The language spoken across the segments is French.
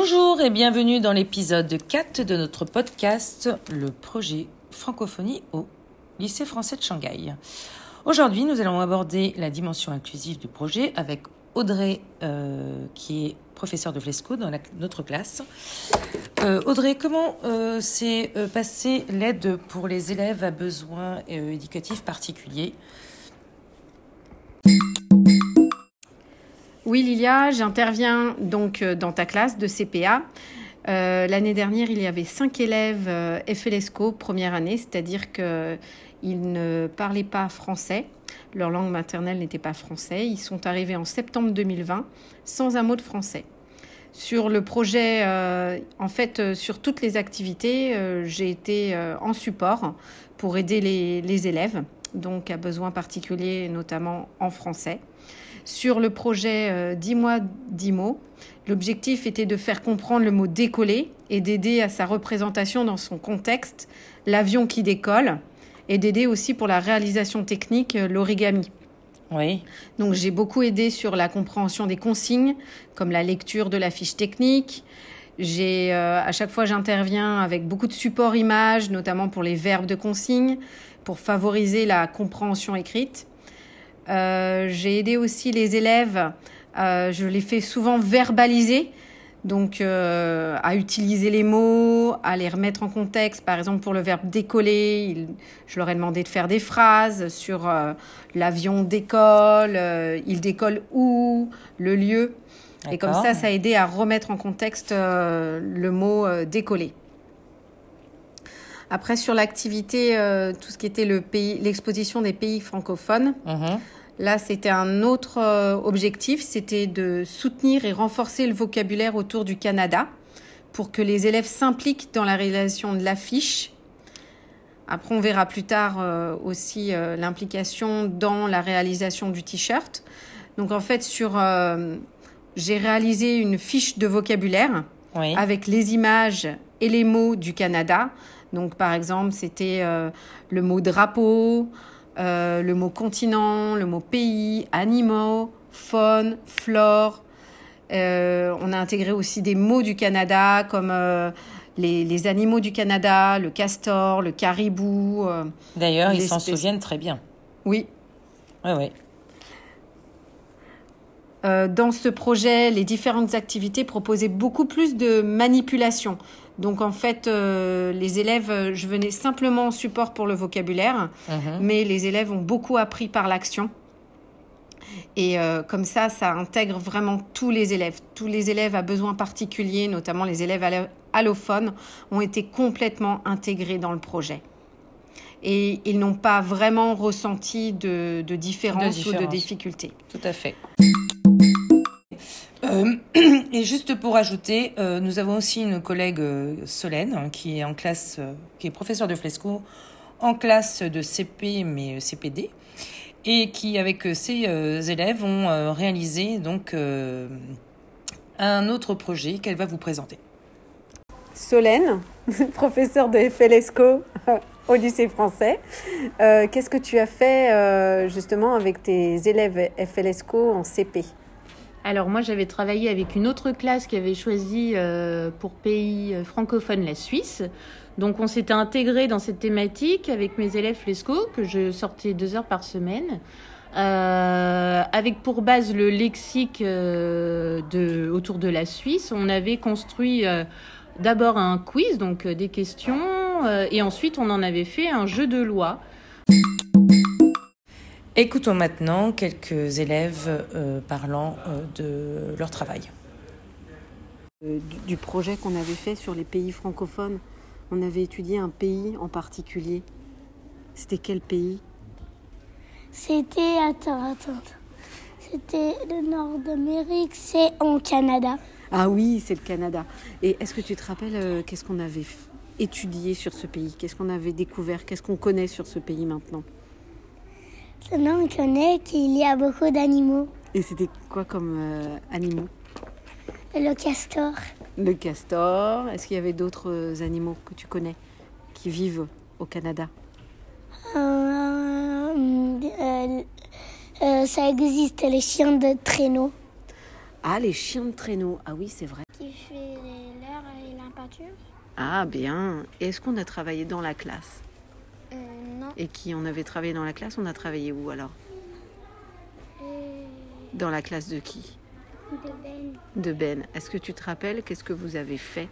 Bonjour et bienvenue dans l'épisode 4 de notre podcast Le projet francophonie au lycée français de Shanghai. Aujourd'hui, nous allons aborder la dimension inclusive du projet avec Audrey, euh, qui est professeure de Flesco dans notre classe. Euh, Audrey, comment euh, s'est passée l'aide pour les élèves à besoins éducatifs particuliers Oui, Lilia, j'interviens donc dans ta classe de CPA. L'année dernière, il y avait cinq élèves FLESCO première année, c'est-à-dire qu'ils ne parlaient pas français. Leur langue maternelle n'était pas français. Ils sont arrivés en septembre 2020 sans un mot de français. Sur le projet, euh, en fait, euh, sur toutes les activités, euh, j'ai été en support pour aider les, les, élèves, donc à besoins particuliers, notamment en français. Sur le projet 10 mois, 10 mots, l'objectif était de faire comprendre le mot décoller et d'aider à sa représentation dans son contexte, l'avion qui décolle, et d'aider aussi pour la réalisation technique euh, l'origami. Oui. Donc j'ai beaucoup aidé sur la compréhension des consignes, comme la lecture de la fiche technique. J'ai euh, à chaque fois j'interviens avec beaucoup de support images, notamment pour les verbes de consigne, pour favoriser la compréhension écrite. Euh, j'ai aidé aussi les élèves. je les fais souvent verbaliser donc, euh, à utiliser les mots, à les remettre en contexte. Par exemple, pour le verbe décoller, je leur ai demandé de faire des phrases sur euh, l'avion décolle, euh, il décolle où, le lieu. Et comme ça, ça a aidé à remettre en contexte le mot décoller. Après, sur l'activité, tout ce qui était l'exposition des pays francophones, mhm. Là, c'était un autre euh, objectif, c'était de soutenir et renforcer le vocabulaire autour du Canada pour que les élèves s'impliquent dans la réalisation de l'affiche. Après, on verra plus tard euh, aussi euh, l'implication dans la réalisation du t-shirt. Donc, en fait, sur, j'ai réalisé une fiche de vocabulaire avec les images et les mots du Canada. Donc, par exemple, c'était le mot drapeau, euh, le mot continent, le mot pays, animaux, faune, flore. Euh, on a intégré aussi des mots du Canada comme euh, les, animaux du Canada, le castor, le caribou. D'ailleurs, ils s'en souviennent très bien. Oui. Oui, oui. dans ce projet, les différentes activités proposaient beaucoup plus de manipulation. Donc en fait, euh, les élèves, euh, je venais simplement en support pour le vocabulaire, mhm. mais les élèves ont beaucoup appris par l'action. Et euh, comme ça, ça intègre vraiment tous les élèves. Tous les élèves à besoins particuliers, notamment les élèves allophones, ont été complètement intégrés dans le projet. Et ils n'ont pas vraiment ressenti de, de différence ou de difficulté. Tout à fait. Euh, et juste pour ajouter, euh, nous avons aussi une collègue euh, Solène hein, qui est en classe, qui est professeure de Flesco en classe de CP mais CPD et qui avec ses élèves ont réalisé donc un autre projet qu'elle va vous présenter. Solène, professeure de FLESCO au lycée français. Qu'est-ce que tu as fait justement avec tes élèves FLESCO en CP alors moi j'avais travaillé avec une autre classe qui avait choisi euh, pour pays euh, francophone la Suisse. Donc on s'était intégré dans cette thématique avec mes élèves Flesco que je sortais deux heures par semaine. Euh, avec pour base le lexique autour de la Suisse, on avait construit d'abord un quiz, donc des questions, et ensuite on en avait fait un jeu de loi. Écoutons maintenant quelques élèves euh, parlant euh, de leur travail. Euh, du, projet qu'on avait fait sur les pays francophones, on avait étudié un pays en particulier. C'était quel pays? C'était, attends, attends, c'était le nord d'Amérique, c'est en Canada. Ah oui, c'est le Canada. Et est-ce que tu te rappelles qu'est-ce qu'on avait étudié sur ce pays? Qu'est-ce qu'on avait découvert? Qu'est-ce qu'on connaît sur ce pays maintenant? Maintenant, on connaît qu'il y a beaucoup d'animaux. Et c'était quoi comme euh, animaux? Le castor. Le castor. Est-ce qu'il y avait d'autres euh, animaux que tu connais qui vivent au Canada? Euh, Ça existe, les chiens de traîneau. Ah, les chiens de traîneau. Ah oui, c'est vrai. Qui fait Ah bien. Est-ce qu'on a travaillé dans la classe? Euh, non. Et qui on avait travaillé dans la classe On a travaillé où alors Euh, Dans la classe de qui de Ben. De Ben. Est-ce que tu te rappelles qu'est-ce que vous avez fait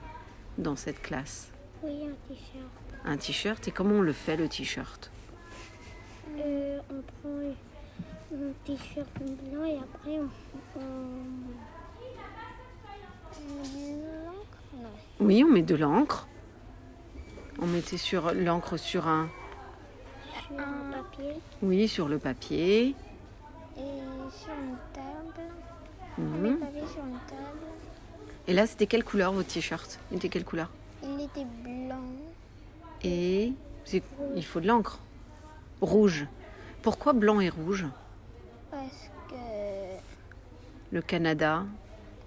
dans cette classe Oui, un t-shirt. Un t-shirt? Et comment on le fait le t-shirt? Euh, on prend un t-shirt blanc et après on. on... on met de l'encre? Non. Oui, on met de l'encre. On mettait sur l'encre sur un. Sur un papier Oui, sur le papier. et sur une table. On Mhm. met le papier sur une table. Et là, c'était quelle couleur votre t-shirt? Il était quelle couleur? Il était blanc. Et il faut de l'encre. Rouge. Pourquoi blanc et rouge? Parce que Le Canada,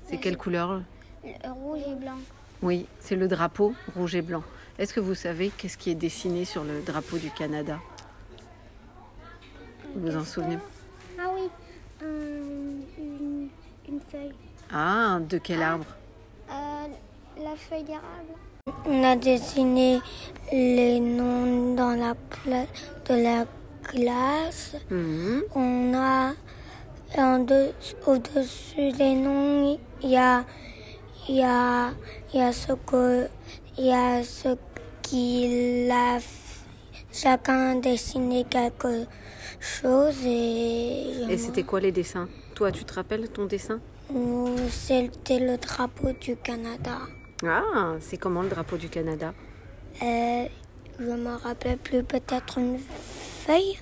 c'est quelle couleur? le rouge et blanc. Oui, c'est le drapeau rouge et blanc. Est-ce que vous savez qu'est-ce qui est dessiné sur le drapeau du Canada? Vous vous en souvenez Ah oui, un- une, une feuille. Ah, de quel arbre Euh, la feuille d'érable. On a dessiné les noms dans la de la classe. Mhm. On a en deux- au-dessus des noms, il y a, il y a, il y a ce que, il y a ce qu'il a. f- Chacun a dessiné quelque chose et. Et c'était quoi les dessins? Toi, tu te rappelles ton dessin? Nous, C'était le drapeau du Canada. Ah, c'est comment le drapeau du Canada? Euh, je me rappelle plus, peut-être une feuille?